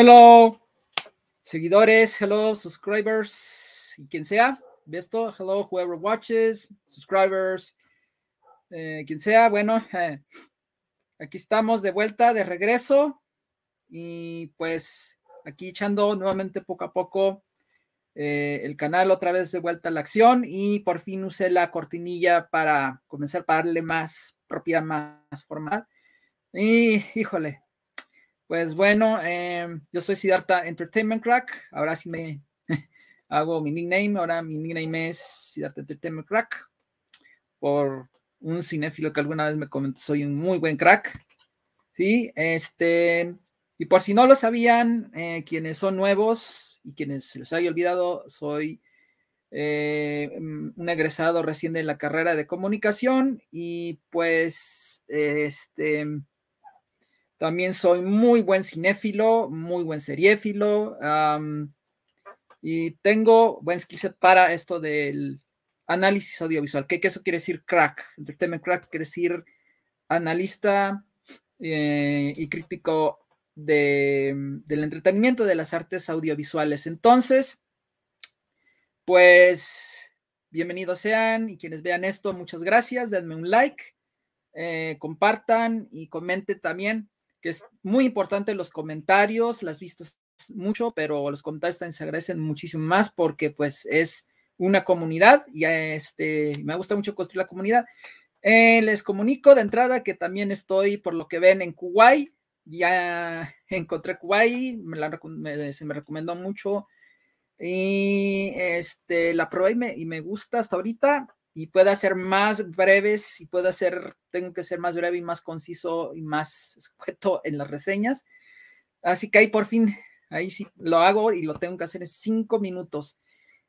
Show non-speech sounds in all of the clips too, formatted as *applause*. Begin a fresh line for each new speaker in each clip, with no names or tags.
Hello, seguidores, hello, subscribers, y quien sea, ve esto, hello, whoever watches, subscribers, eh, quien sea, bueno, eh, aquí estamos de vuelta, de regreso, y pues aquí echando nuevamente poco a poco eh, el canal otra vez de vuelta a la acción y por fin usé la cortinilla para comenzar a darle más propiedad más formal. Y híjole, pues bueno, em, yo soy Siddhartha Entertainment Crack. Ahora sí me *laughs* hago mi nickname. Ahora mi nickname es Siddhartha Entertainment Crack. Por un cinéfilo que alguna vez me comentó, soy un muy buen crack. Sí, este. Y por si no lo sabían, eh, quienes son nuevos y quienes se les haya olvidado, soy eh, un egresado recién de la carrera de comunicación y pues este también soy muy buen cinéfilo, muy buen seriéfilo y tengo buen skillset para esto del análisis audiovisual. ¿Qué, eso quiere decir crack? Entertainment crack quiere decir analista eh, y crítico del entretenimiento de las artes audiovisuales. Entonces, pues bienvenidos sean y quienes vean esto, muchas gracias, denme un like, eh, compartan y comenten también que es muy importante los comentarios, las vistas mucho, pero los comentarios también se agradecen muchísimo más porque pues es una comunidad y este, me gusta mucho construir la comunidad. Eh, les comunico de entrada que también estoy, por lo que ven, en Kuwait. Ya encontré Kuwait, me se me recomendó mucho y este, la probé y me, y me gusta hasta ahorita y pueda ser más breves y pueda ser, tengo que ser más breve y más conciso y más escueto en las reseñas. Así que ahí por fin, ahí sí lo hago y lo tengo que hacer en cinco minutos.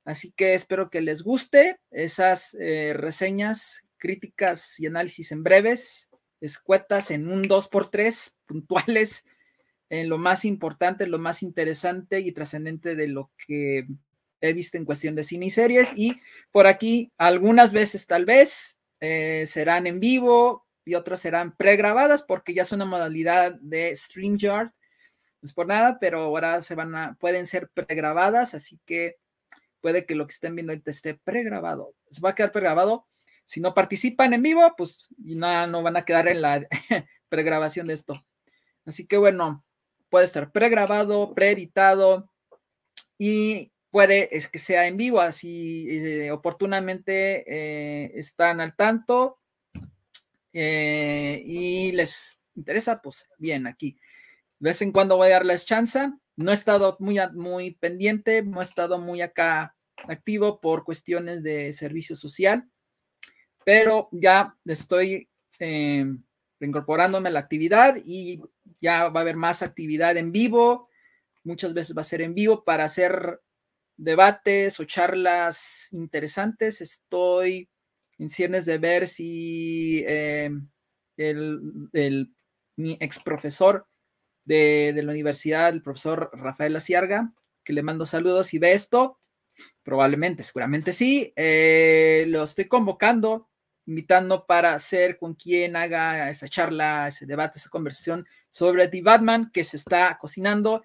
Así que espero que les guste esas eh, reseñas, críticas y análisis en breves, escuetas en un 2x3, puntuales, en lo más importante, lo más interesante y trascendente de lo que he visto en cuestión de cine y series y por aquí algunas veces tal vez eh, serán en vivo y otras serán pregrabadas porque ya es una modalidad de StreamYard. No es por nada, pero ahora se van a, pueden ser pregrabadas, así que puede que lo que estén viendo ahorita esté pregrabado. Se va a quedar pregrabado. Si no participan en vivo, pues no, no van a quedar en la *laughs* pregrabación de esto. Así que bueno, puede estar pregrabado, preeditado y puede es que sea en vivo, así eh, oportunamente eh, están al tanto eh, y les interesa, pues bien, aquí. De vez en cuando voy a darles chance. No he estado muy, muy pendiente, no he estado muy acá activo por cuestiones de servicio social, pero ya estoy reincorporándome a la actividad y ya va a haber más actividad en vivo. Muchas veces va a ser en vivo para hacer debates o charlas interesantes. Estoy en ciernes de ver si eh, el, mi ex profesor de, la universidad, el profesor Rafael Aciarga, que le mando saludos y ve esto, probablemente, seguramente sí, eh, lo estoy convocando, invitando para hacer con quien haga esa charla, ese debate, esa conversación sobre The Batman que se está cocinando.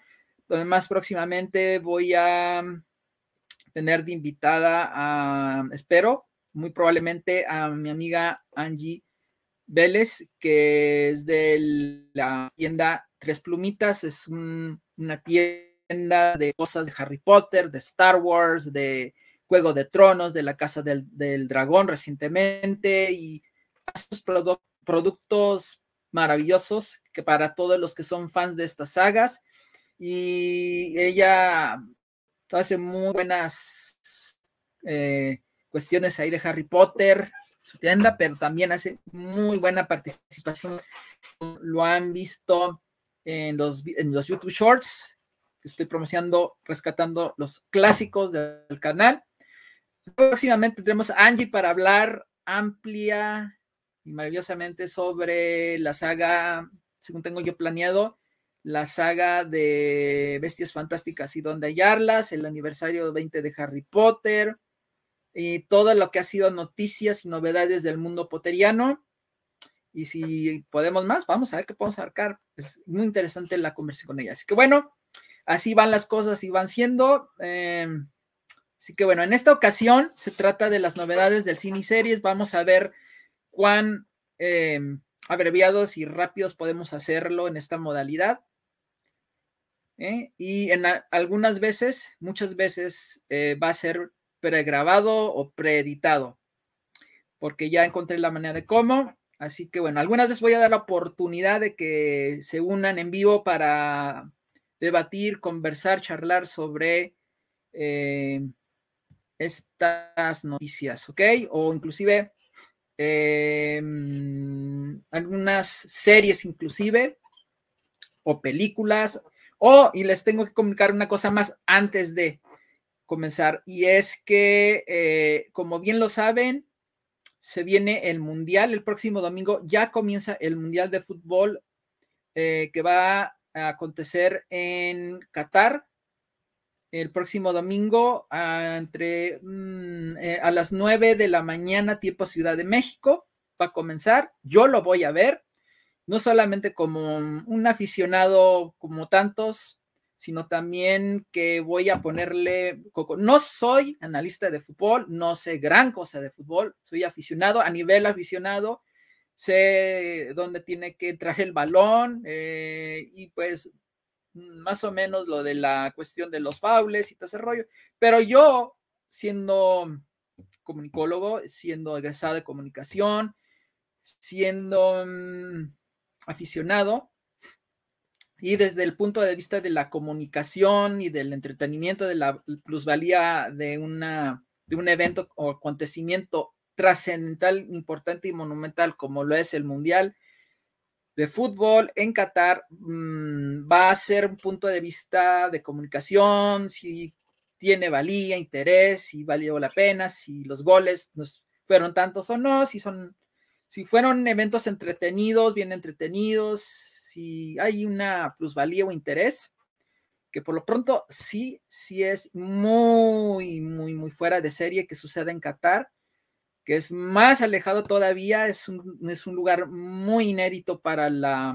Además, próximamente voy a tener de invitada a, espero, muy probablemente a mi amiga Angie Vélez, que es de la tienda Tres Plumitas, es una tienda de cosas de Harry Potter, de Star Wars, de Juego de Tronos, de la Casa del, Dragón recientemente y estos productos maravillosos que para todos los que son fans de estas sagas. Y ella hace muy buenas eh, cuestiones ahí de Harry Potter, su tienda, pero también hace muy buena participación. Lo han visto en los, en los YouTube Shorts, que estoy promocionando, rescatando los clásicos del canal. Próximamente tendremos a Angie para hablar amplia y maravillosamente sobre la saga, según tengo yo planeado, la saga de Bestias Fantásticas y Donde hallarlas, el aniversario 20 de Harry Potter y todo lo que ha sido noticias y novedades del mundo poteriano. Y si podemos más, vamos a ver qué podemos abarcar. Es muy interesante la conversación con ella. Así que bueno, así van las cosas y van siendo. Em, así que bueno, en esta ocasión se trata de las novedades del cine y series. Vamos a ver cuán em, abreviados y rápidos podemos hacerlo en esta modalidad. ¿Eh? Y en algunas veces, muchas veces eh, va a ser pregrabado o preeditado, porque ya encontré la manera de cómo. Así que bueno, algunas veces voy a dar la oportunidad de que se unan en vivo para debatir, conversar, charlar sobre eh, estas noticias, ¿ok? O inclusive algunas series inclusive, o películas, o, y les tengo que comunicar una cosa más antes de comenzar, y es que, eh, como bien lo saben, se viene el Mundial el próximo domingo, ya comienza el Mundial de Fútbol eh, que va a acontecer en Qatar el próximo domingo a, entre mm, eh, a las 9 de la mañana, tiempo Ciudad de México, va a comenzar. Yo lo voy a ver, no solamente como un aficionado como tantos, sino también que voy a ponerle, no soy analista de fútbol, no sé gran cosa de fútbol, soy aficionado, a nivel aficionado, sé dónde tiene que entrar el balón eh, y pues más o menos lo de la cuestión de los faules y todo ese rollo, pero yo siendo comunicólogo, siendo egresado de comunicación, siendo mm, aficionado, y desde el punto de vista de la comunicación y del entretenimiento, de la plusvalía de, una, de un evento o acontecimiento trascendental, importante y monumental como lo es el Mundial de Fútbol en Qatar, mm, va a ser un punto de vista de comunicación, si tiene valía, interés, si valió la pena, si los goles nos fueron tantos o no, si son, si fueron eventos entretenidos, bien entretenidos, si hay una plusvalía o interés, que por lo pronto sí, sí es muy, muy, muy fuera de serie que suceda en Qatar, que es más alejado todavía, es un, es un lugar muy inédito para la,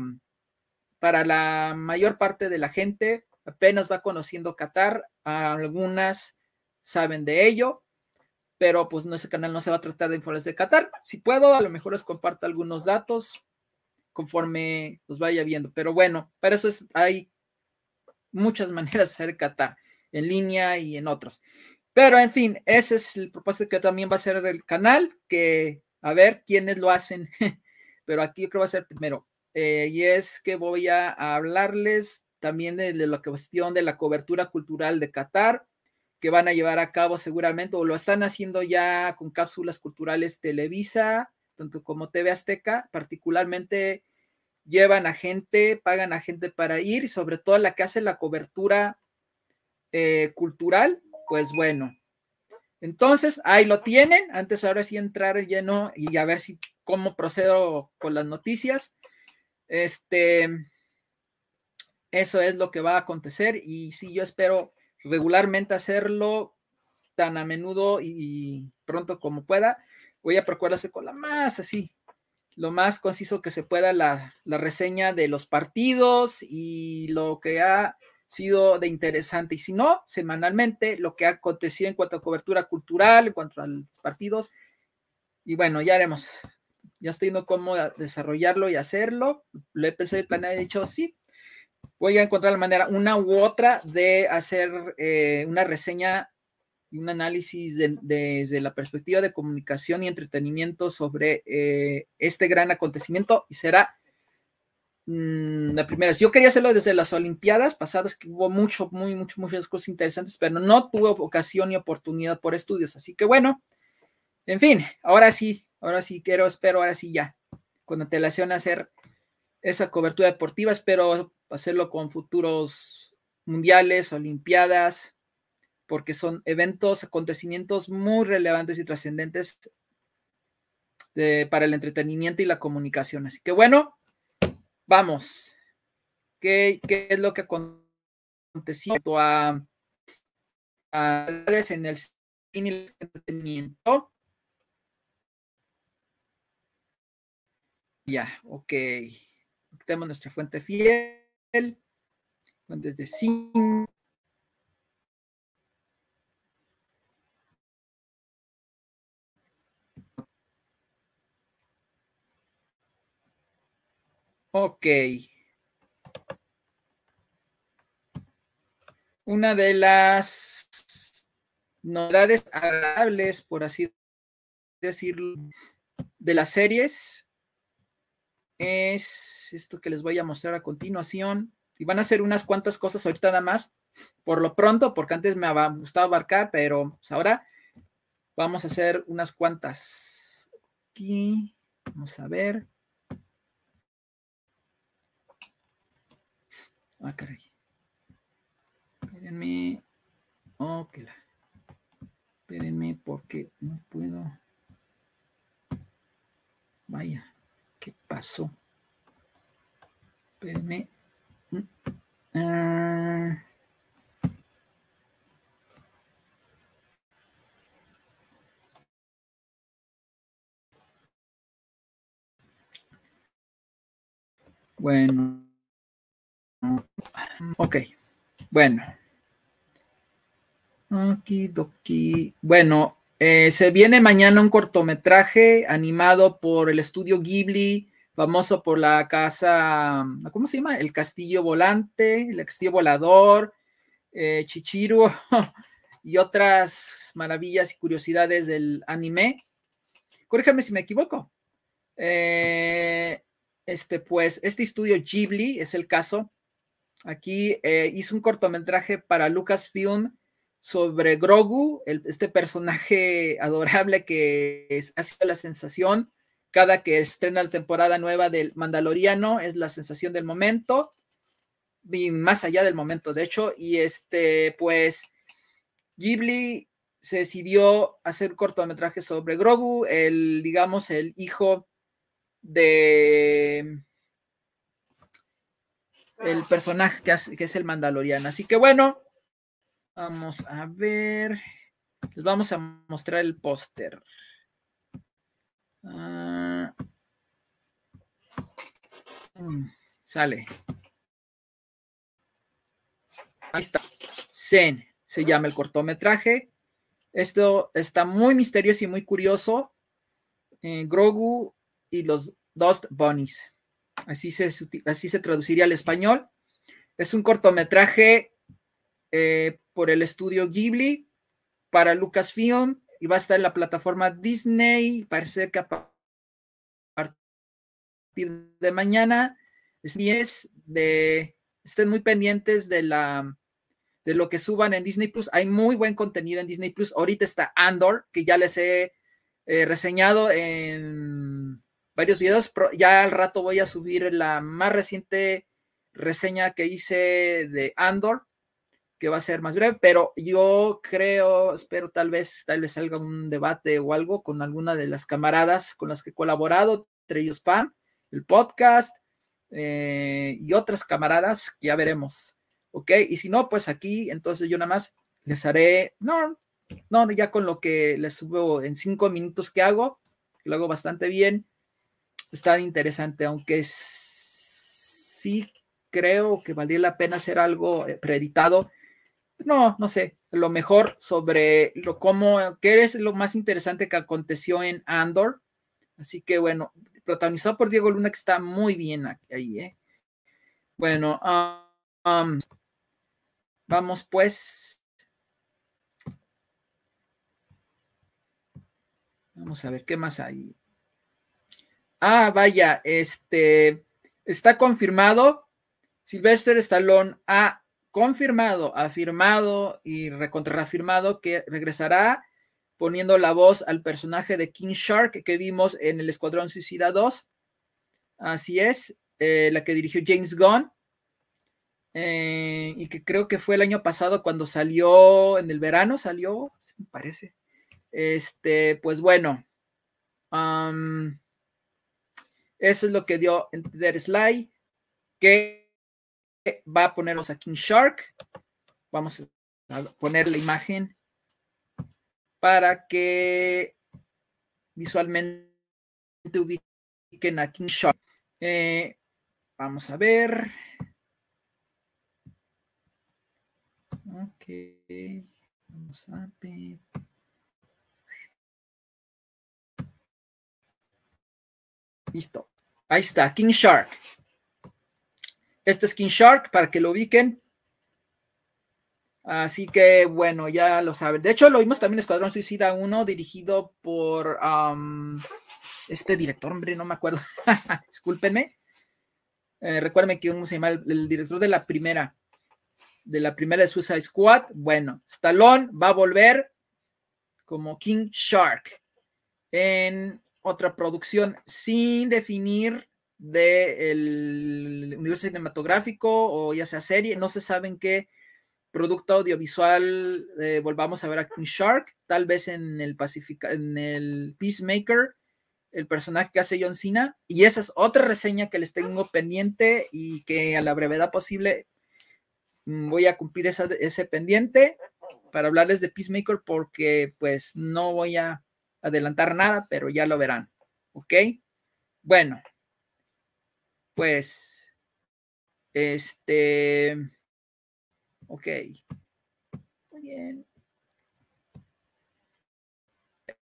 para la mayor parte de la gente, apenas va conociendo Qatar, algunas saben de ello, pero pues ese canal no se va a tratar de informes de Qatar. Si puedo, a lo mejor les comparto algunos datos conforme los vaya viendo. Pero bueno, para eso hay muchas *laughs* maneras de hacer Qatar, en línea y en otros. Pero en fin, ese es el propósito que también va a ser el canal, que a ver quiénes lo hacen. *laughs* Pero aquí yo creo que va a ser primero. Eh, y es que voy a, hablarles también de, de, la cuestión de la cobertura cultural de Qatar, que van a llevar a cabo seguramente, o lo están haciendo ya con cápsulas culturales Televisa, tanto como TV Azteca, particularmente llevan a gente, pagan a gente para ir y sobre todo la que hace la cobertura eh, cultural, pues bueno. Entonces, ahí lo tienen. Antes, ahora sí entrar lleno y a ver si cómo procedo con las noticias. Este, eso es lo que va a acontecer y sí, yo espero regularmente hacerlo tan a menudo y pronto como pueda. Voy a procurar hacer con la más así, lo más conciso que se pueda la, reseña de los partidos y lo que ha sido de interesante. Y si no, semanalmente, lo que ha acontecido en cuanto a cobertura cultural, en cuanto a los partidos. Y bueno, ya haremos. Ya estoy viendo cómo desarrollarlo y hacerlo. Lo he pensado y planeado he dicho, sí, voy a encontrar la manera, una u otra, de hacer eh, una reseña un análisis desde la perspectiva de comunicación y entretenimiento sobre eh, este gran acontecimiento y será mm, la primera. Yo quería hacerlo desde las Olimpiadas pasadas, que hubo mucho, muy, mucho, muchas cosas interesantes, pero no tuve ocasión ni oportunidad por estudios. Así que bueno, en fin, ahora sí, ahora sí quiero, espero, ahora sí ya, con antelación hacer esa cobertura deportiva, espero hacerlo con futuros mundiales, olimpiadas, porque son eventos, acontecimientos muy relevantes y trascendentes para el entretenimiento y la comunicación. Así que bueno, vamos. ¿Qué, qué es lo que aconteció a, a en el cine y el entretenimiento? Ya, ok. Tenemos nuestra fuente fiel. Desde Sim. Ok. Una de las novedades agradables, por así decirlo, de las series es esto que les voy a mostrar a continuación. Y van a ser unas cuantas cosas ahorita nada más, por lo pronto, porque antes me gustado abarcar, pero pues, ahora vamos a hacer unas cuantas. Aquí, vamos a ver. Ah, caray. Espérenme. Ok. Espérenme porque no puedo. Vaya, ¿qué pasó? Espérenme. Mm, ah. Bueno. Ok. Bueno. Okidoki. Bueno, eh, se viene mañana un cortometraje animado por el estudio Ghibli, famoso por la casa, ¿cómo se llama? El Castillo Volante, el Castillo Volador, eh, Chichiru *laughs* y otras maravillas y curiosidades del anime. Corríjame si me equivoco. Eh, este, pues, este estudio Ghibli es el caso. Aquí hizo un cortometraje para Lucasfilm sobre Grogu, este personaje *laughs* adorable que ha sido la sensación cada que estrena la temporada nueva del Mandaloriano, es la sensación del momento, y más allá del momento, de hecho, y este, pues, Ghibli se decidió hacer cortometraje sobre Grogu, el, digamos, el hijo de el personaje que, que es el Mandaloriano. Así que bueno, Vamos a ver. Les vamos a mostrar el póster. Ah. Mm, sale. Ahí está. Zen se llama el cortometraje. Esto está muy misterioso y muy curioso. Eh, Grogu y los Dust Bunnies. Así se, así se traduciría al español. Es un cortometraje eh, por el estudio Ghibli para Lucasfilm y va a estar en la plataforma Disney. Parece que a partir de mañana es de estén muy pendientes de la de lo que suban en Disney Plus. Hay muy buen contenido en Disney Plus. Ahorita está Andor, que ya les he eh, reseñado en varios videos. Ya al rato voy a subir la más reciente reseña que hice de Andor que va a ser más breve, pero yo creo, espero tal vez, tal vez salga un debate o algo con alguna de las camaradas con las que he colaborado, entre ellos Pam, el podcast eh, y otras camaradas, ya veremos, ¿ok? Y si no, pues aquí, entonces yo nada más les haré, no, no, ya con lo que les subo en cinco minutos que hago, lo hago bastante bien, está interesante, aunque sí creo que valdría la pena hacer algo eh, preeditado no, no sé, lo mejor sobre lo cómo, qué es lo más interesante que aconteció en Andor. Así que bueno, protagonizado por Diego Luna, que está muy bien ahí, ¿eh? Bueno, um, vamos pues. Vamos a ver qué más hay. Ah, vaya, este está confirmado. Sylvester Stallone ha confirmado, afirmado y recontrafirmado que regresará poniendo la voz al personaje de King Shark que vimos en el Escuadrón Suicida 2. Así es, eh, la que dirigió James Gunn. Eh, y que creo que fue el año pasado cuando salió en el verano, salió, me parece. Este, pues bueno, eso es lo que dio entender Sly, que va a ponernos aquí en Shark. Vamos a poner la imagen para que visualmente ubiquen a King Shark. Eh, vamos a ver. Ok. Vamos a ver. Listo. Ahí está, King Shark. Este es King Shark para que lo ubiquen. Así que bueno, ya lo saben. De hecho, lo vimos también en Escuadrón Suicida 1, dirigido por este director, hombre, no me acuerdo. *laughs* Discúlpenme. Eh, recuérdenme que se llama el, director de la primera, de la primera de Suicide Squad. Bueno, Stallone va a volver como King Shark en otra producción sin definir del universo cinematográfico o ya sea serie, no se saben qué producto audiovisual eh, volvamos a ver a King Shark, tal vez en el Pacifica, en el Peacemaker, el personaje que hace John Cena, y esa es otra reseña que les tengo pendiente y que a la brevedad posible mm, voy a cumplir ese pendiente para hablarles de Peacemaker porque pues no voy a adelantar nada, pero ya lo verán, ¿ok? Bueno, pues, este Ok. Muy bien.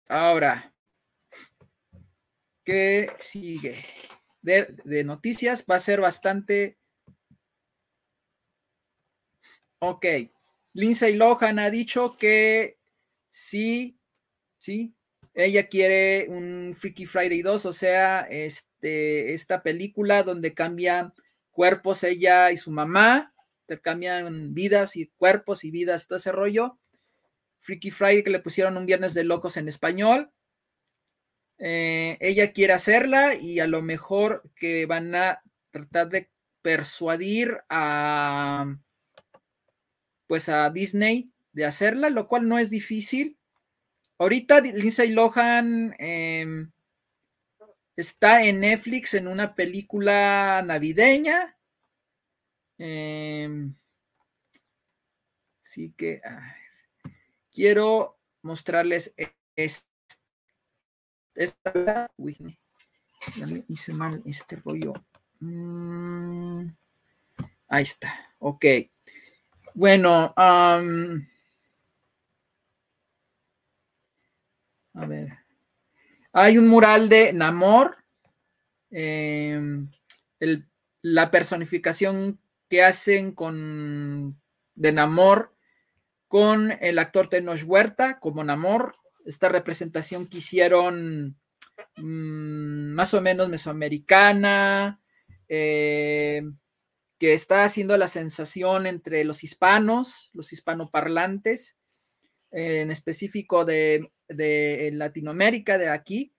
Ahora, ¿qué sigue? De, noticias va a ser bastante... Ok. Lindsay Lohan ha dicho que sí, sí, ella quiere un Freaky Friday 2, o sea, este, esta película donde cambian cuerpos ella y su mamá intercambian vidas y cuerpos y vidas, todo ese rollo. Freaky Friday que le pusieron un viernes de locos en español. Eh, ella quiere hacerla y a lo mejor que van a tratar de persuadir a pues a Disney de hacerla, lo cual no es difícil. Ahorita Lindsay Lohan em, está en Netflix en una película navideña Em, así que quiero mostrarles e-, esta. Uy, hice mal este rollo. Mm, ahí está. Ok. Bueno, a ver. Hay un mural de Namor. Em, la personificación que hacen con de Namor con el actor Tenoch Huerta como Namor, esta representación que hicieron mm, más o menos mesoamericana, eh, que está haciendo la sensación entre los hispanos, los hispanoparlantes, en específico de, de Latinoamérica, de aquí,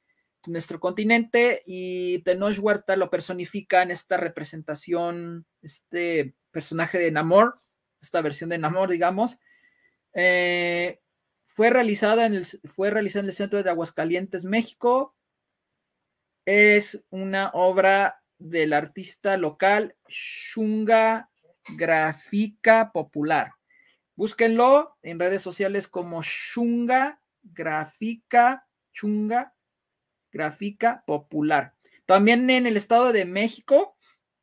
nuestro continente y Tenoch Huerta lo personifica en esta representación, este personaje de Namor, esta versión de Namor, digamos. Eh, fue, realizada en el, fue realizada en el centro de Aguascalientes, México. Es una obra del artista local Shunga Gráfica Popular. Búsquenlo en redes sociales como Shunga Gráfica, Chunga gráfica popular. También en el Estado de México,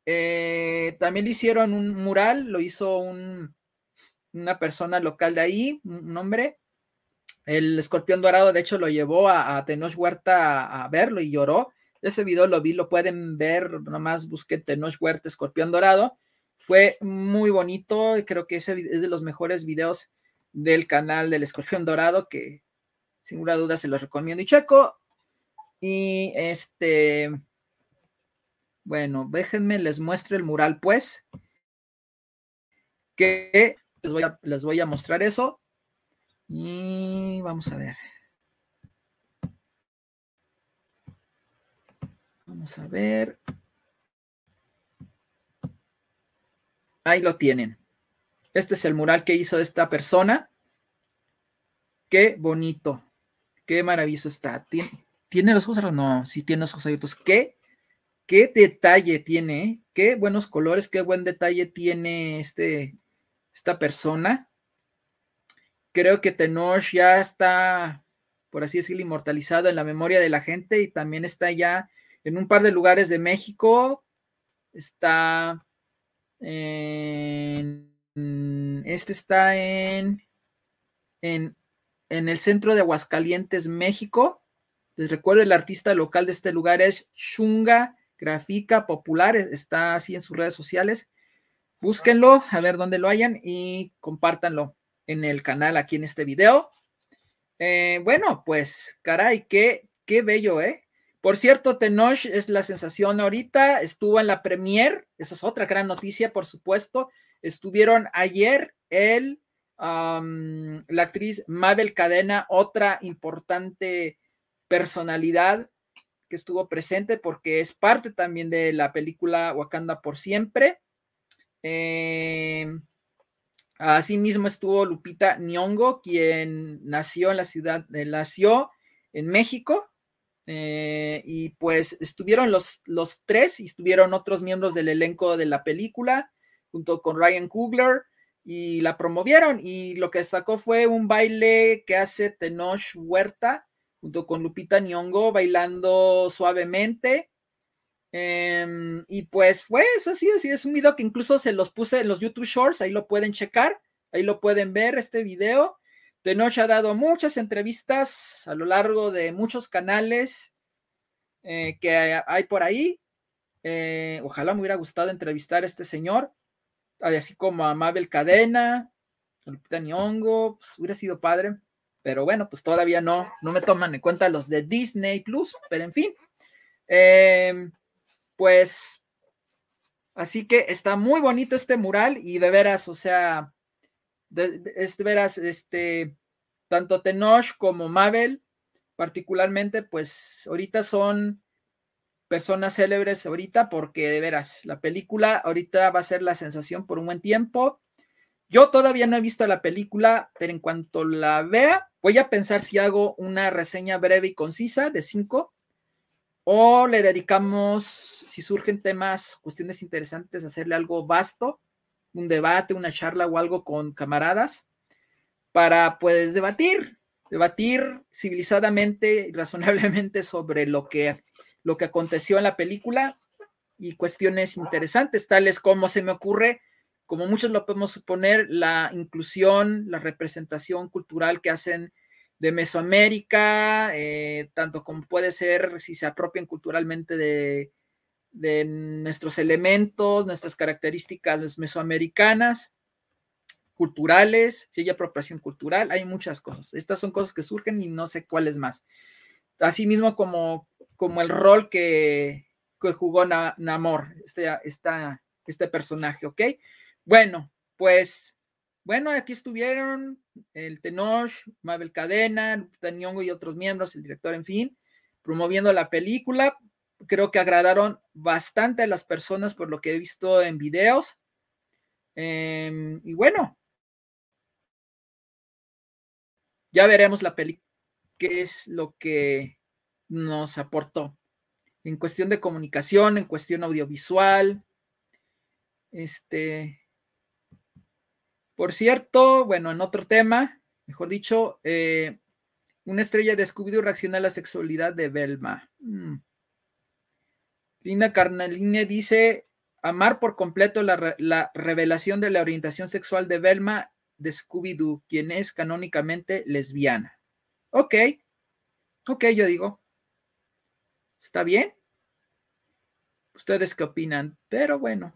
eh, también le hicieron un mural, lo hizo una persona local de ahí, un hombre. El escorpión dorado, de hecho, lo llevó a, a Tenoch Huerta a, verlo y lloró. Ese video lo vi, lo pueden ver, nomás busqué Tenoch Huerta, escorpión dorado. Fue muy bonito, creo que ese es de los mejores videos del canal del escorpión dorado, que sin ninguna duda se los recomiendo. Y checo, y este, bueno, déjenme, les muestro el mural, pues, que les voy a, les voy a mostrar eso. Y vamos a ver. Vamos a ver. Ahí lo tienen. Este es el mural que hizo esta persona. Qué bonito. Qué maravilloso está. ¿Tiene los ojos cerrados? No, sí tiene los ojos abiertos. ¿Qué? ¿Qué detalle tiene? ¿Qué buenos colores? ¿Qué buen detalle tiene este, esta persona? Creo que Tenoch ya está, por así decirlo, inmortalizado en la memoria de la gente y también está ya en un par de lugares de México. Está en este está en, en, en el centro de Aguascalientes, México. Les recuerdo, el artista local de este lugar es Shunga Gráfica Popular, está así en sus redes sociales. Búsquenlo, a ver dónde lo hayan y compártanlo en el canal aquí en este video. Eh, bueno, pues, caray, qué, qué bello, ¿eh? Por cierto, Tenoch es la sensación ahorita, estuvo en la premier, esa es otra gran noticia, por supuesto. Estuvieron ayer el, la actriz Mabel Cadena, otra importante personalidad que estuvo presente porque es parte también de la película Wakanda por siempre. Eh, Asimismo estuvo Lupita Nyong'o, quien nació en la ciudad, eh, nació en México, eh, y pues estuvieron los, los tres y estuvieron otros miembros del elenco de la película, junto con Ryan Coogler, y la promovieron. Y lo que destacó fue un baile que hace Tenoch Huerta, junto con Lupita Nyong'o, bailando suavemente. Em, y pues fue eso, así, así es un video que incluso se los puse en los YouTube Shorts, ahí lo pueden checar, ahí lo pueden ver este video. De noche ha dado muchas entrevistas a lo largo de muchos canales eh, que hay por ahí. Eh, ojalá me hubiera gustado entrevistar a este señor, así como a Mabel Cadena, a Lupita Nyong'o, pues hubiera sido padre, pero bueno, pues todavía no, no me toman en cuenta los de Disney Plus, pero en fin. Eh, pues, así que está muy bonito este mural y de veras, o sea, de, veras, este, tanto Tenoch como Mabel, particularmente, pues ahorita son personas célebres ahorita porque de veras, la película ahorita va a ser la sensación por un buen tiempo. Yo todavía no he visto la película, pero en cuanto la vea, voy a pensar si hago una reseña breve y concisa de cinco o le dedicamos, si surgen temas, cuestiones interesantes, hacerle algo vasto, un debate, una charla o algo con camaradas, para pues debatir, debatir civilizadamente y razonablemente sobre lo que, lo que aconteció en la película y cuestiones interesantes, tales como se me ocurre, como muchos lo podemos suponer, la inclusión, la representación cultural que hacen de Mesoamérica, eh, tanto como puede ser si se apropian culturalmente de, nuestros elementos, nuestras características mesoamericanas, culturales, si hay apropiación cultural, hay muchas cosas. Estas son cosas que surgen y no sé cuáles más. Asimismo como, como el rol que, jugó Namor, este, este personaje, ¿ok? Bueno, pues bueno, aquí estuvieron el Tenoch, Mabel Cadena, Lupita y otros miembros, el director, en fin, promoviendo la película. Creo que agradaron bastante a las personas por lo que he visto en videos. Em, y bueno, ya veremos la película, qué es lo que nos aportó en cuestión de comunicación, en cuestión audiovisual. Este, por cierto, bueno, en otro tema, mejor dicho, eh, una estrella de Scooby-Doo reacciona a la sexualidad de Velma. Mm. Linda Carnaline dice, amar por completo la, la, revelación de la orientación sexual de Velma de Scooby-Doo, quien es canónicamente lesbiana. Ok, ok, yo digo, está bien. ¿Ustedes qué opinan? Pero bueno,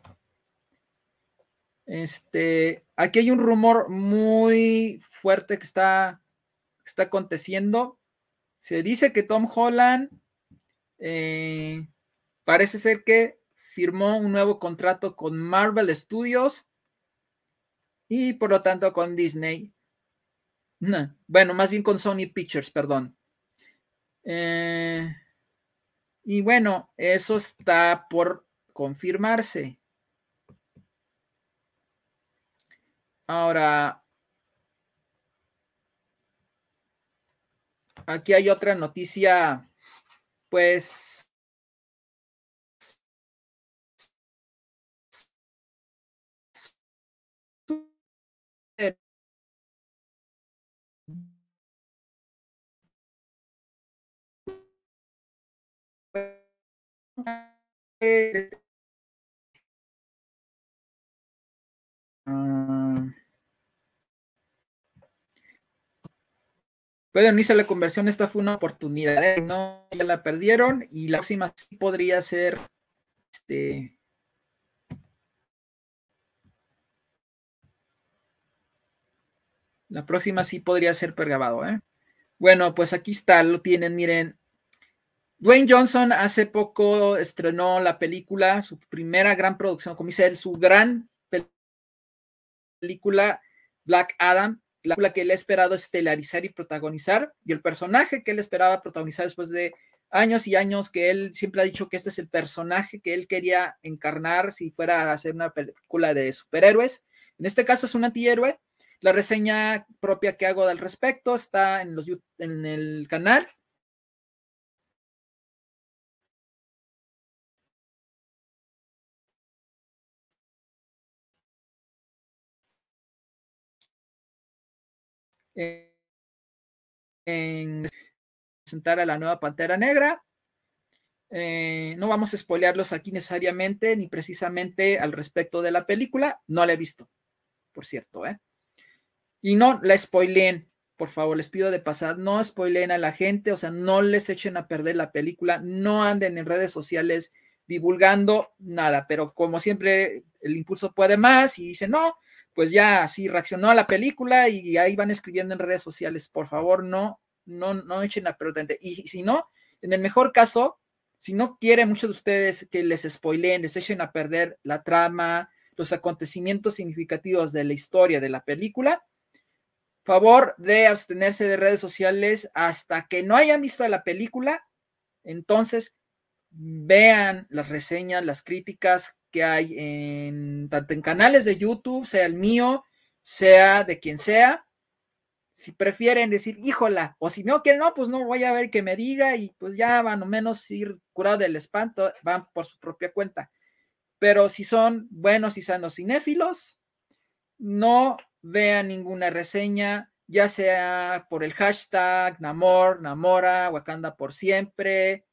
este, aquí hay un rumor muy fuerte que está, está aconteciendo. Se dice que Tom Holland eh, parece ser que firmó un nuevo contrato con Marvel Studios y por lo tanto con Disney. bueno, más bien con Sony Pictures, perdón. Eh, y bueno, eso está por confirmarse. Ahora, aquí hay otra noticia, pues... Ah. Pueden unirse a la conversión, esta fue una oportunidad, ¿eh? no ya la perdieron y la próxima sí podría ser este, La próxima sí podría ser pergabado, ¿eh? Bueno, pues aquí está, lo tienen, miren, Dwayne Johnson hace poco estrenó la película, su primera gran producción, como dice él, su gran película Black Adam, la película que él ha esperado estelarizar y protagonizar, y el personaje que él esperaba protagonizar después de años y años que él siempre ha dicho que este es el personaje que él quería encarnar si fuera a hacer una película de superhéroes. En este caso es un antihéroe, la reseña propia que hago al respecto está en, en el canal. En presentar a la nueva Pantera Negra. Eh, no vamos a spoilearlos aquí necesariamente, ni precisamente al respecto de la película. No la he visto, por cierto, ¿eh? Y no la spoileen, por favor, les pido de pasar, no spoileen a la gente, o sea, no les echen a perder la película, no anden en redes sociales divulgando nada, pero como siempre el impulso puede más y dice, no, pues ya sí reaccionó a la película y ahí van escribiendo en redes sociales, por favor, no, no, no echen a. Y, y si no, en el mejor caso, si no quieren muchos de ustedes que les spoileen, les echen a perder la trama, los acontecimientos significativos de la historia de la película, favor de abstenerse de redes sociales hasta que no hayan visto la película. Entonces, vean las reseñas, las críticas que hay en tanto en canales de YouTube, sea el mío, sea de quien sea. Si prefieren decir, híjola, o si no quieren, no, pues no voy a ver que me diga y pues ya van o menos ir curado del espanto, van por su propia cuenta. Pero si son buenos y sanos cinéfilos, no vean ninguna reseña, ya sea por el hashtag Namor, Namora, Wakanda por siempre,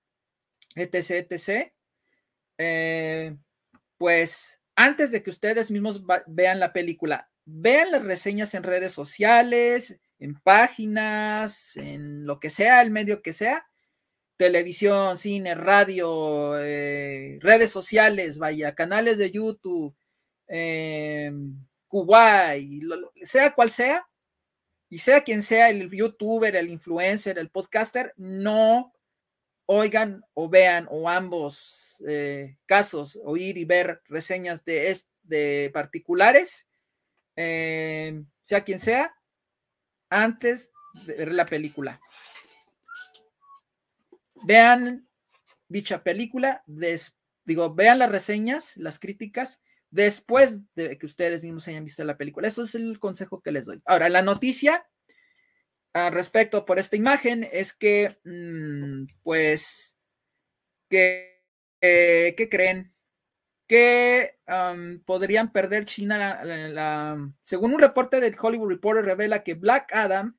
etc., etc. Eh, pues antes de que ustedes mismos vean la película, vean las reseñas en redes sociales, en páginas, en lo que sea, el medio que sea, televisión, cine, radio, eh, redes sociales, vaya, canales de YouTube, eh, Kuwait, sea cual sea, y sea quien sea el youtuber, el influencer, el podcaster, no oigan o vean o ambos eh, casos, oír y ver reseñas de, de particulares, eh, sea quien sea, antes de ver la película. Vean dicha película, digo, vean las reseñas, las críticas, después de que ustedes mismos hayan visto la película. Eso es el consejo que les doy. Ahora, la noticia al respecto por esta imagen es que, mm, pues, que, ¿qué creen? Que podrían perder China según un reporte del Hollywood Reporter revela que Black Adam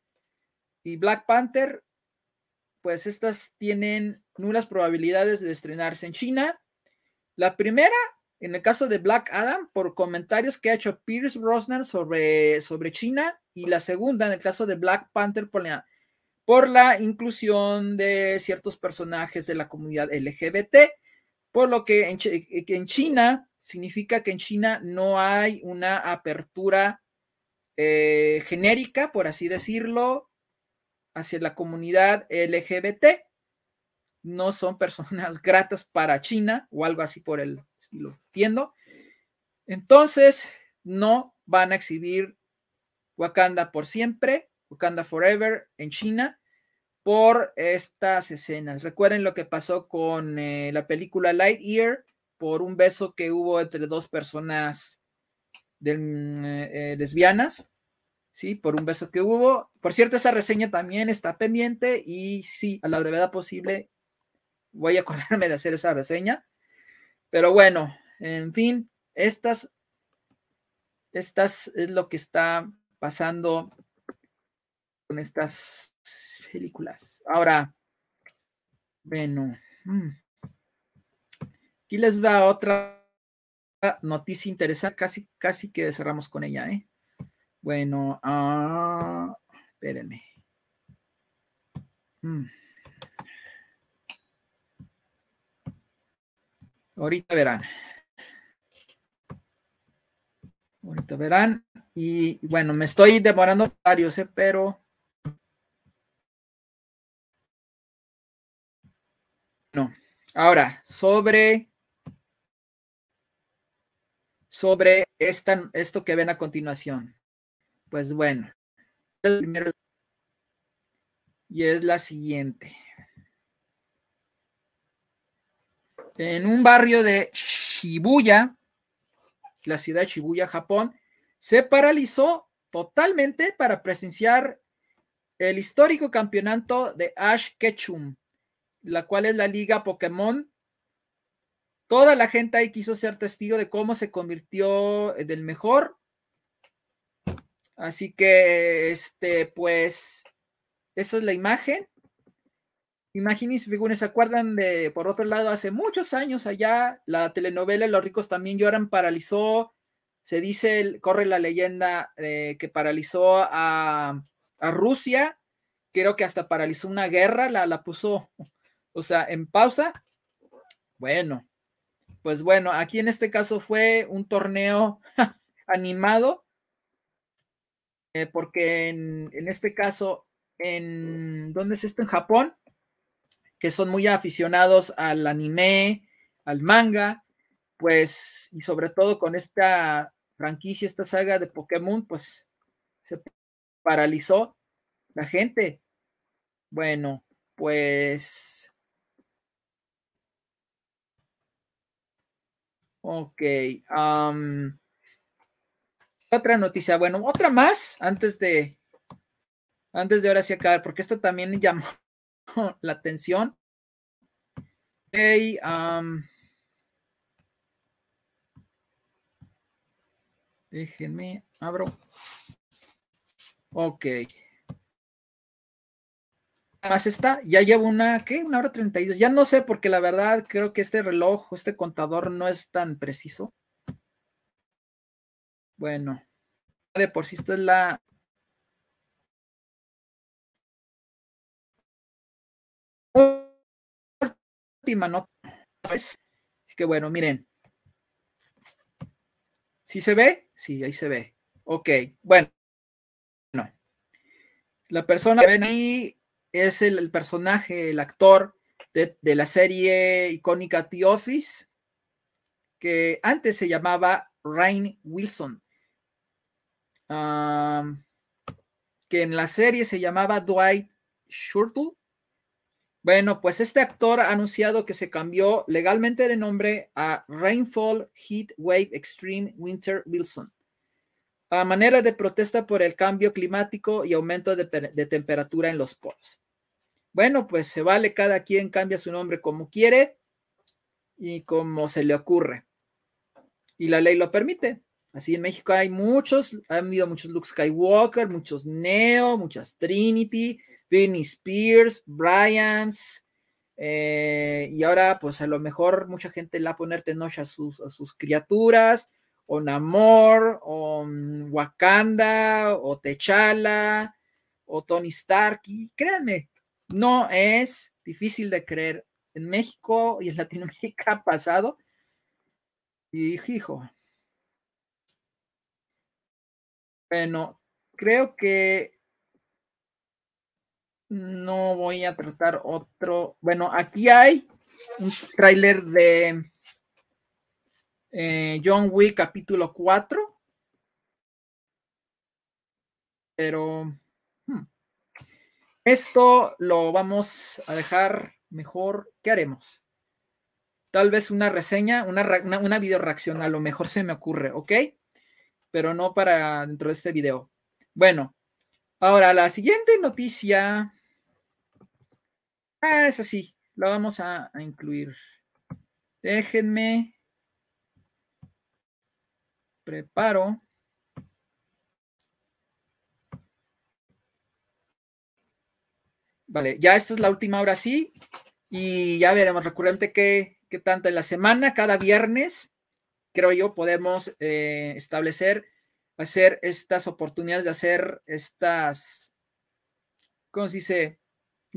y Black Panther, pues estas tienen nulas probabilidades de estrenarse en China. La primera en el caso de Black Adam, por comentarios que ha hecho Pierce Brosnan sobre, sobre China, y la segunda, en el caso de Black Panther, por la, por la inclusión de ciertos personajes de la comunidad LGBT, por lo que en, que en China significa que en China no hay una apertura eh, genérica, por así decirlo, hacia la comunidad LGBT no son personas *laughs* gratas para China o algo así por el estilo, entiendo. Entonces, no van a exhibir Wakanda por siempre, Wakanda Forever en China por estas escenas. Recuerden lo que pasó con eh, la película Lightyear por un beso que hubo entre dos personas mm, eh, lesbianas. Sí, por un beso que hubo. Por cierto, esa reseña también está pendiente y sí, a la brevedad posible voy a *laughs* acordarme de hacer esa reseña. Pero bueno, en fin, estas, estas es lo que está pasando con estas películas. Ahora, bueno, mm, aquí les va otra noticia interesante, casi, casi que cerramos con ella, ¿eh? Bueno, ah, espérenme. Mm. Ahorita verán. Ahorita verán. Y bueno, me estoy demorando varios, ¿eh? pero. No. Ahora, sobre. Sobre esta, esto que ven a continuación. Pues bueno. y es la siguiente. En un barrio de Shibuya, la ciudad de Shibuya, Japón, se paralizó totalmente para presenciar el histórico campeonato de Ash Ketchum, la cual es la liga Pokémon. Toda la gente ahí quiso ser testigo de cómo se convirtió en el mejor. Así que, este, pues, esa es la imagen. Imagínense, figuras, ¿se acuerdan de, por otro lado, hace muchos años allá, la telenovela Los ricos también lloran paralizó, se dice, corre la leyenda eh, que paralizó a, Rusia, creo que hasta paralizó una guerra, la, la puso, o sea, en pausa. Bueno, pues bueno, aquí en este caso fue un torneo *laughs* animado, eh, porque en, en, este caso, en, ¿dónde es esto? En Japón, que son muy aficionados al anime, al manga, pues, y sobre todo con esta franquicia, esta saga de Pokémon, pues se paralizó la gente. Bueno, pues... Ok. otra noticia. Bueno, otra más antes de... Antes de ahora sí acabar, porque esta también llamó *laughs* la atención. déjenme, abro. Ok. Más está, ya llevo una, ¿qué? Una hora treinta y dos. Ya no sé, porque la verdad creo que este reloj, este contador no es tan preciso. Bueno, de por sí esto es la última nota. Así que bueno, miren. ¿Sí se ve? Sí, ahí se ve. Ok, bueno. La persona que ven ahí es el, personaje, el actor de, la serie icónica The Office, que antes se llamaba Rain Wilson. que en la serie se llamaba Dwight Schrute bueno, pues este actor ha anunciado que se cambió legalmente de nombre a Rainfall Heat Wave Extreme Winter Wilson, a manera de protesta por el cambio climático y aumento de, temperatura en los polos. Bueno, pues se vale, cada quien cambia su nombre como quiere y como se le ocurre. Y la ley lo permite. Así en México hay muchos, han habido muchos Luke Skywalker, muchos Neo, muchas Trinity, Britney Spears, Bryans, eh, y ahora pues a lo mejor mucha gente le va a poner tenoch a sus, a sus criaturas, o Namor, o mm, Wakanda, o Techala, o Tony Stark, y créanme, no es difícil de creer. En México y en *laughs* Latinoamérica ha pasado. Y hijo. Bueno, creo que no voy a tratar otro. Bueno, aquí hay un tráiler de eh, John Wick capítulo 4. Pero hmm, esto lo vamos a dejar mejor. ¿Qué haremos? Tal vez una reseña, una, una, una video reacción, a lo mejor se me ocurre, ¿ok? Pero no para dentro de este video. Bueno, ahora la siguiente noticia Ah, es así, lo vamos a, incluir. Déjenme. Preparo. Vale, ya esta es la última hora sí. Y ya veremos recurrente que, tanto en la semana, cada viernes, creo yo, podemos eh, establecer, hacer estas oportunidades de hacer estas, ¿cómo se dice?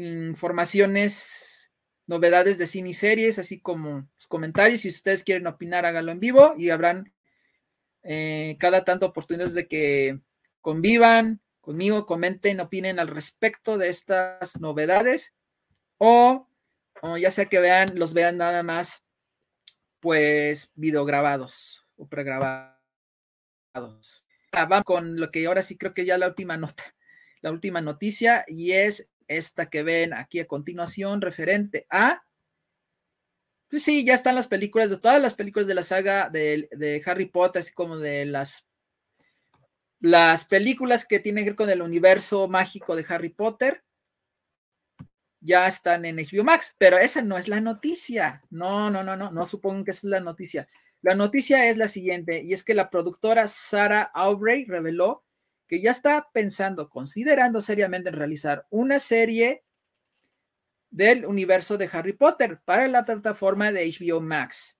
Informaciones, novedades de cine y series, así como los comentarios. Si ustedes quieren opinar, háganlo en vivo y habrán eh, cada tanto oportunidades de que convivan conmigo, comenten, opinen al respecto de estas novedades o, o ya sea que vean, los vean nada más, pues videograbados o pregrabados. Ah, vamos con lo que ahora sí creo que ya la última nota, la última noticia y es esta que ven aquí a continuación referente a pues sí, ya están las películas de todas las películas de la saga de, Harry Potter, así como de las, las películas que tienen que ver con el universo mágico de Harry Potter. Ya están en HBO Max, pero esa no es la noticia. No, no, no, no, no supongo que esa es la noticia. La noticia es la siguiente, y es que la productora Sarah Aubrey reveló que ya está pensando, considerando seriamente en realizar una serie del universo de Harry Potter para la plataforma de HBO Max.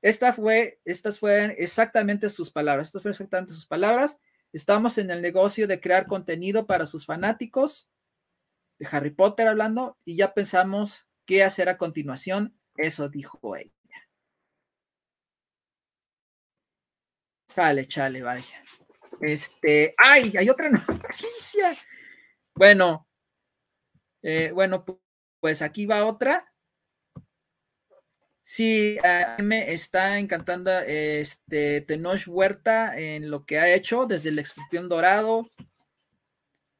Esta fue, estas fueron exactamente sus palabras. Estas fueron exactamente sus palabras. Estamos en el negocio de crear contenido para sus fanáticos de Harry Potter hablando y ya pensamos qué hacer a continuación. Eso dijo ella. Sale, chale, vaya. Este, ay, hay otra noticia. Bueno, eh, bueno, pues aquí va otra. Sí, me está encantando este Tenoch Huerta en lo que ha hecho desde el escorpión dorado.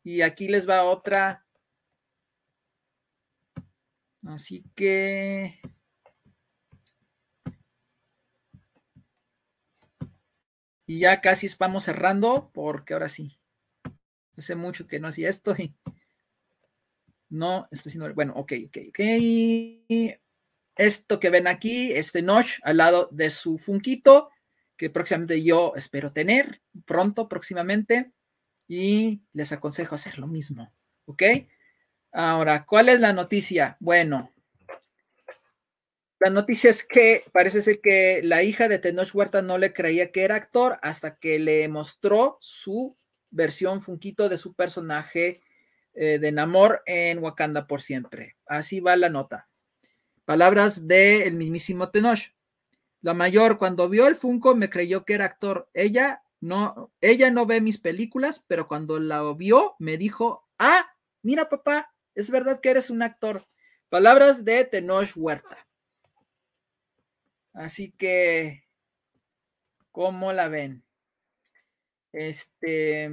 Y aquí les va otra. Así que Y ya casi vamos cerrando, porque ahora sí. Hace mucho que no hacía esto y no estoy haciendo. Bueno, ok, ok, ok. Esto que ven aquí, este notch al lado de su funquito, que próximamente yo espero tener pronto, próximamente. Y les aconsejo hacer lo mismo, ¿ok? Ahora, ¿cuál es la noticia? Bueno, la noticia es que parece ser que la hija de Tenoch Huerta no le creía que era actor hasta que le mostró su versión funquito de su personaje eh, de Namor en Wakanda por siempre. Así va la nota. Palabras del mismísimo Tenoch. La mayor, cuando vio el Funko, me creyó que era actor. Ella no, ella no ve mis películas, pero cuando la vio, me dijo: Ah, mira, papá, es verdad que eres un actor. Palabras de Tenoch Huerta. Así que, ¿cómo la ven? Este,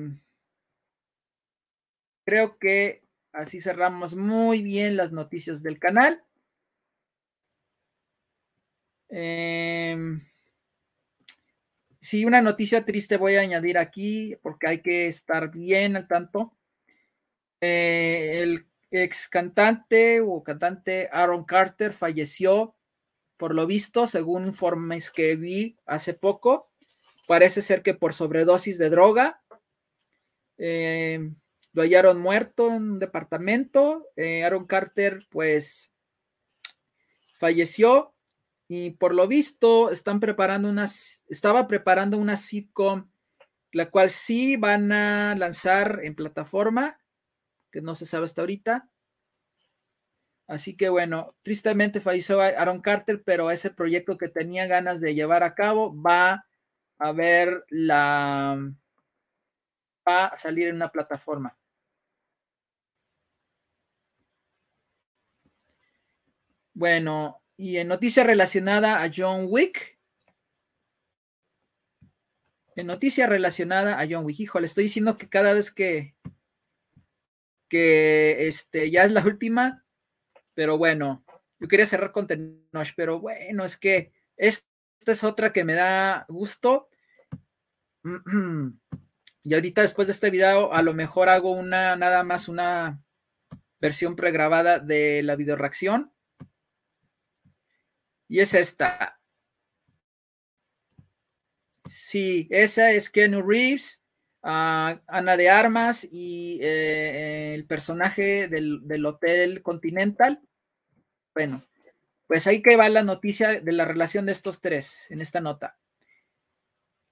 creo que así cerramos muy bien las noticias del canal. Eh, sí, una noticia triste voy a añadir aquí porque hay que estar bien al tanto. Eh, el ex cantante o cantante Aaron Carter falleció por lo visto, según informes que vi hace poco, parece ser que por sobredosis de droga eh, lo hallaron muerto en un departamento. Eh, Aaron Carter, pues, falleció y por lo visto están preparando una, estaba preparando una sitcom, la cual sí van a lanzar en plataforma, que no se sabe hasta ahorita. Así que bueno, tristemente falleció Aaron Carter, pero ese proyecto que tenía ganas de llevar a cabo va a ver la va a salir en una plataforma. Bueno, y en noticia relacionada a John Wick. En noticia relacionada a John Wick, híjole, estoy diciendo que cada vez que que este ya es la última, pero bueno, yo quería cerrar con Tenoch, pero bueno, es que esta es otra que me da gusto. *clears throat* Y ahorita después de este video, a lo mejor hago una, nada más una versión pregrabada de la video reacción. Y es esta. Sí, esa es Keanu Reeves, uh, Ana de Armas y eh, el personaje del, del Hotel Continental. Bueno, pues ahí que va la noticia de la relación de estos tres en esta nota.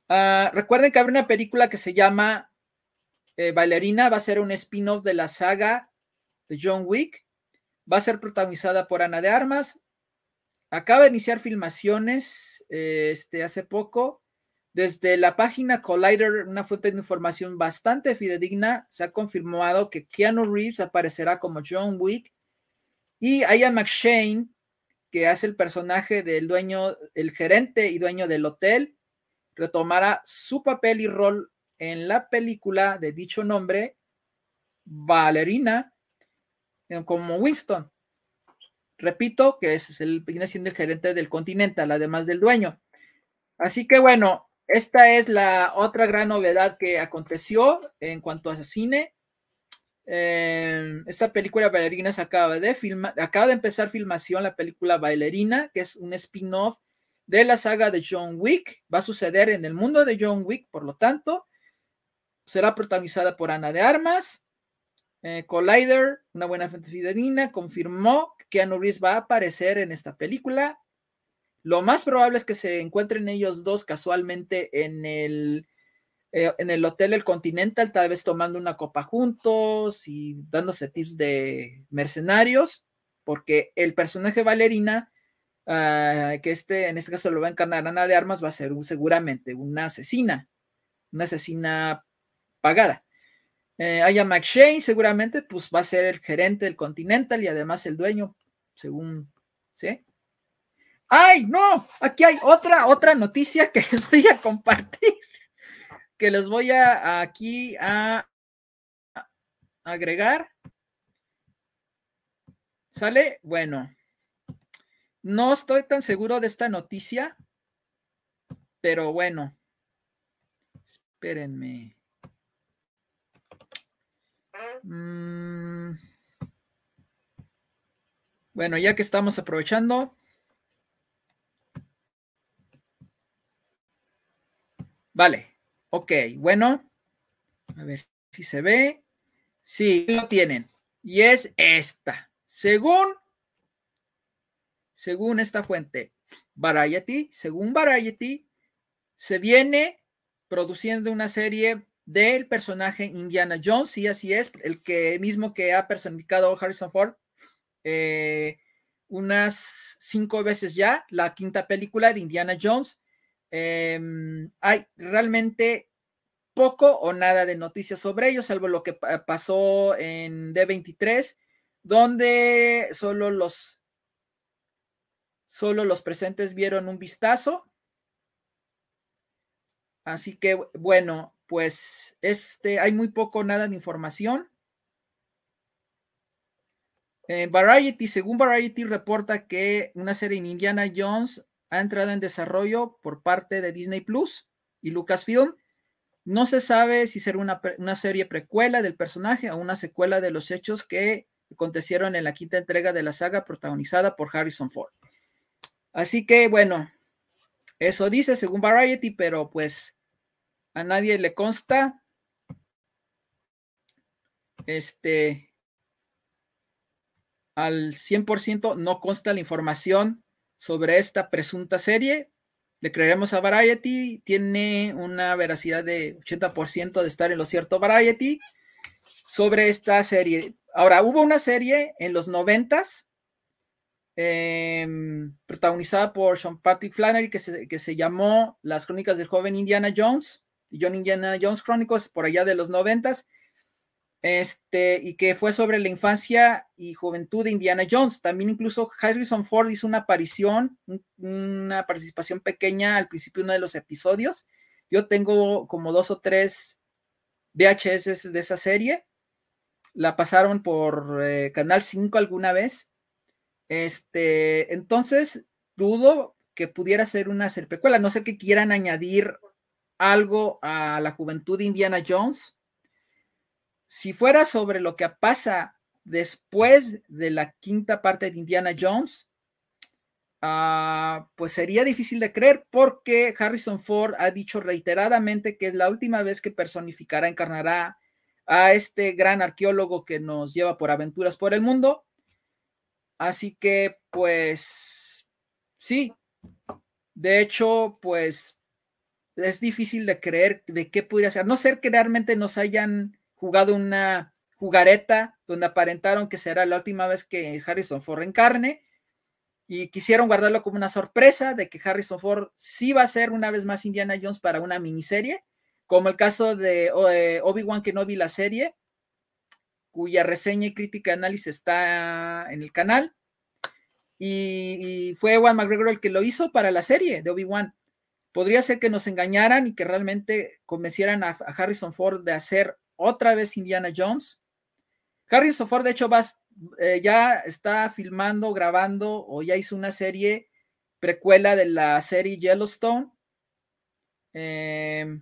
Ah, recuerden que habrá una película que se llama eh, Bailarina, va a ser un spin-off de la saga de John Wick. Va a ser protagonizada por Ana de Armas. Acaba de iniciar filmaciones eh, este, hace poco. Desde la página Collider, una fuente de información bastante fidedigna, se ha confirmado que Keanu Reeves aparecerá como John Wick y Ian McShane, que hace el personaje del dueño, el gerente y dueño del hotel, retomará su papel y rol en la película de dicho nombre, Valerina, como Winston. Repito que es el, viene siendo el gerente del Continental, además del dueño. Así que bueno, esta es la otra gran novedad que aconteció en cuanto a cine. Eh, esta película Bailarinas acaba de filmar, acaba de empezar filmación la película Bailarina, que es un spin-off de la saga de John Wick. Va a suceder en el mundo de John Wick, por lo tanto, será protagonizada por Ana de Armas. Eh, Collider, una buena fidelina, confirmó que Keanu Reeves va a aparecer en esta película. Lo más probable es que se encuentren ellos dos casualmente en el, eh, en el Hotel El Continental, tal vez tomando una copa juntos y dándose tips de mercenarios, porque el personaje Valerina, uh, que este, en este caso lo va a encarnar Ana de Armas, va a ser seguramente una asesina, una asesina pagada. Eh, Aya McShane seguramente pues va a ser el gerente del Continental y además el dueño, según, ¿sí? ¡Ay, no! Aquí hay otra, otra noticia que *laughs* les voy a compartir, que les voy a aquí a, agregar. ¿Sale? Bueno, no estoy tan seguro de esta noticia, pero bueno, espérenme. Mm. Bueno, ya que estamos aprovechando, Vale, ok, bueno, a ver si se ve. Sí, lo tienen. Y es esta. Según, según esta fuente, Variety, según Variety, se viene produciendo una serie del personaje Indiana Jones, sí, así es, el que mismo que ha personificado Harrison Ford eh, unas cinco veces ya, la quinta película de Indiana Jones, Em, hay realmente poco o nada de noticias sobre ellos, salvo lo que pasó en D23, donde solo los, solo los presentes vieron un vistazo. Así que, bueno, pues este, hay muy poco, nada de información. En Variety, según Variety, reporta que una serie en Indiana Jones ha entrado en desarrollo por parte de Disney Plus y Lucasfilm. No se sabe si será una, serie precuela del personaje o una secuela de los hechos que acontecieron en la quinta entrega de la saga protagonizada por Harrison Ford. Así que bueno, eso dice según Variety, pero pues a nadie le consta. Este, al 100% no consta la información sobre esta presunta serie. Le creeremos a Variety, tiene una veracidad de 80% de estar en lo cierto Variety sobre esta serie. Ahora, hubo una serie en los noventas em, protagonizada por Sean Patrick Flannery que se, que se llamó Las Crónicas del Joven Indiana Jones, John Indiana Jones Chronicles, por allá de los noventas este, y que fue sobre la infancia y juventud de Indiana Jones. También incluso Harrison Ford hizo una aparición, una participación pequeña al principio de uno de los episodios. Yo tengo como dos o tres VHS de esa serie. La pasaron por eh, Canal 5 alguna vez. Este, entonces, dudo que pudiera ser una precuela. No sé que quieran añadir algo a la juventud de Indiana Jones si fuera sobre lo que pasa después de la quinta parte de Indiana Jones, ah, pues sería difícil de creer porque Harrison Ford ha dicho reiteradamente que es la última vez que personificará, encarnará a este gran arqueólogo que nos lleva por aventuras por el mundo. Así que, pues, sí, de hecho, pues es difícil de creer de qué podría ser, no ser que realmente nos hayan jugado una, jugareta donde aparentaron que será la última vez que Harrison Ford encarne y quisieron guardarlo como una sorpresa de que Harrison Ford sí va a ser una vez más Indiana Jones para una miniserie, como el caso de eh, Obi-Wan Kenobi, la serie, cuya reseña y crítica de análisis está en el canal. Y, fue Ewan McGregor el que lo hizo para la serie de Obi-Wan. Podría ser que nos engañaran y que realmente convencieran a, Harrison Ford de hacer otra vez Indiana Jones. Harrison Ford, de hecho, eh, ya está filmando, grabando o ya hizo una serie precuela de la serie Yellowstone. Eh,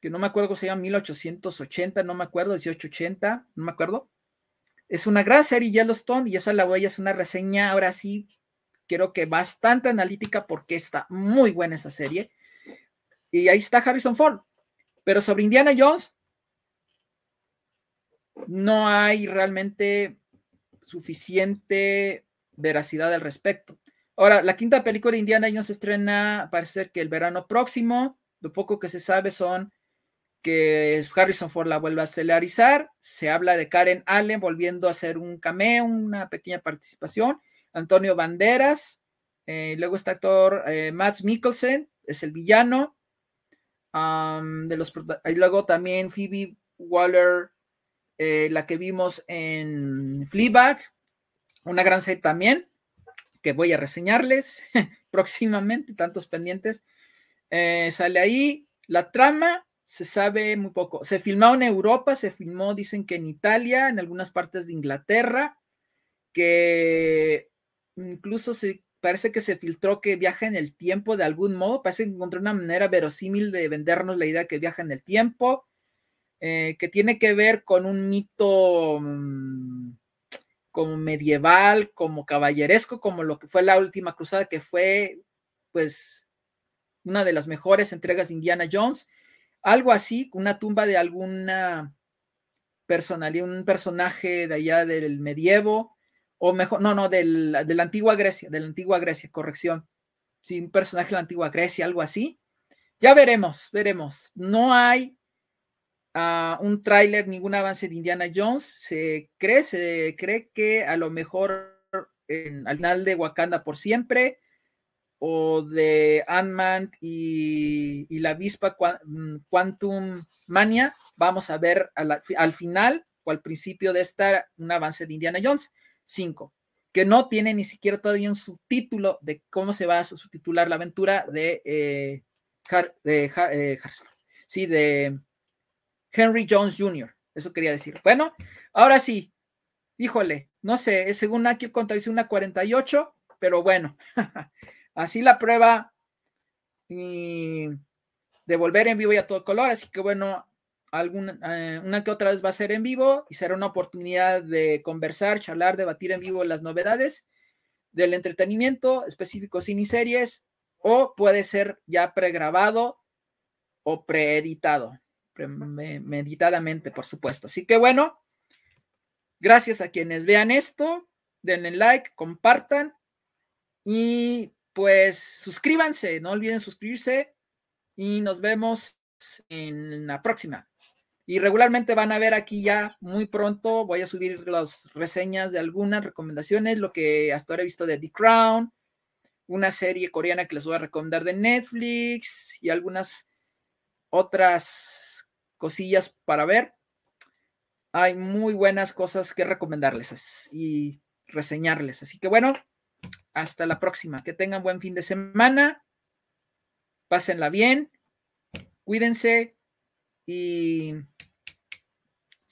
que no me acuerdo cómo se llama, 1880, no me acuerdo, 1880, no me acuerdo. Es una gran serie Yellowstone y esa la voy a es una reseña ahora sí, creo que bastante analítica porque está muy buena esa serie. Y ahí está Harrison Ford. Pero sobre Indiana Jones, no hay realmente suficiente veracidad al respecto. Ahora, la quinta película de Indiana Jones se estrena, parece que el verano próximo. Lo poco que se sabe son que Harrison Ford la vuelve a celerizar, se habla de Karen Allen volviendo a hacer un cameo, una pequeña participación, Antonio Banderas, eh, luego está actor eh, Matt Mikkelsen, es el villano, de los, y luego también Phoebe Waller, eh, la que vimos en Fleabag, una gran serie también, que voy a reseñarles *laughs* próximamente, tantos pendientes, sale ahí, la trama, se sabe muy poco. Se filmó en Europa, se filmó, dicen que en Italia, en algunas partes de Inglaterra, que incluso se parece que se filtró que viaja en el tiempo de algún modo, parece que encontró una manera verosímil de vendernos la idea que viaja en el tiempo, eh, que tiene que ver con un mito mm, como medieval, como caballeresco, como lo que fue la última cruzada, que fue pues una de las mejores entregas de Indiana Jones algo así, una tumba de alguna personalidad, un personaje de allá del medievo, o mejor, no, no, del, de la antigua Grecia, de la antigua Grecia, corrección. Sí, un personaje de la antigua Grecia, algo así. Ya veremos, veremos. No hay uh, un tráiler, ningún avance de Indiana Jones. Se cree, se cree que a lo mejor en, al final de Wakanda por siempre o de Ant-Man y, la avispa Quantum Mania, vamos a ver al final o al principio de esta un avance de Indiana Jones 5, que no tiene ni siquiera todavía un subtítulo de cómo se va a subtitular la aventura de, eh, eh, sí, de Henry Jones Jr. Eso quería decir. Bueno, ahora sí, híjole, no sé, según aquí dice una 48, pero bueno. *laughs* Así la prueba y de volver en vivo y a todo color. Así que bueno, alguna, eh, una que otra vez va a ser en vivo y será una oportunidad de conversar, charlar, debatir en vivo las novedades del entretenimiento, específicos cine y series, o puede ser ya pregrabado o preeditado, meditadamente, por supuesto. Así que bueno, gracias a quienes vean esto, denle like, compartan y pues suscríbanse, no olviden suscribirse y nos vemos en la próxima. Y regularmente van a ver aquí ya muy pronto, voy a subir las reseñas de algunas recomendaciones, lo que hasta ahora he visto de The Crown, una serie coreana que les voy a recomendar de Netflix y algunas otras cosillas para ver. Hay muy buenas cosas que recomendarles y reseñarles. Así que bueno, hasta la próxima. Que tengan buen fin de semana. Pásenla bien. Cuídense y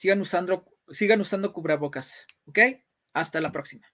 sigan usando, sigan usando cubrebocas. ¿Ok? Hasta la próxima.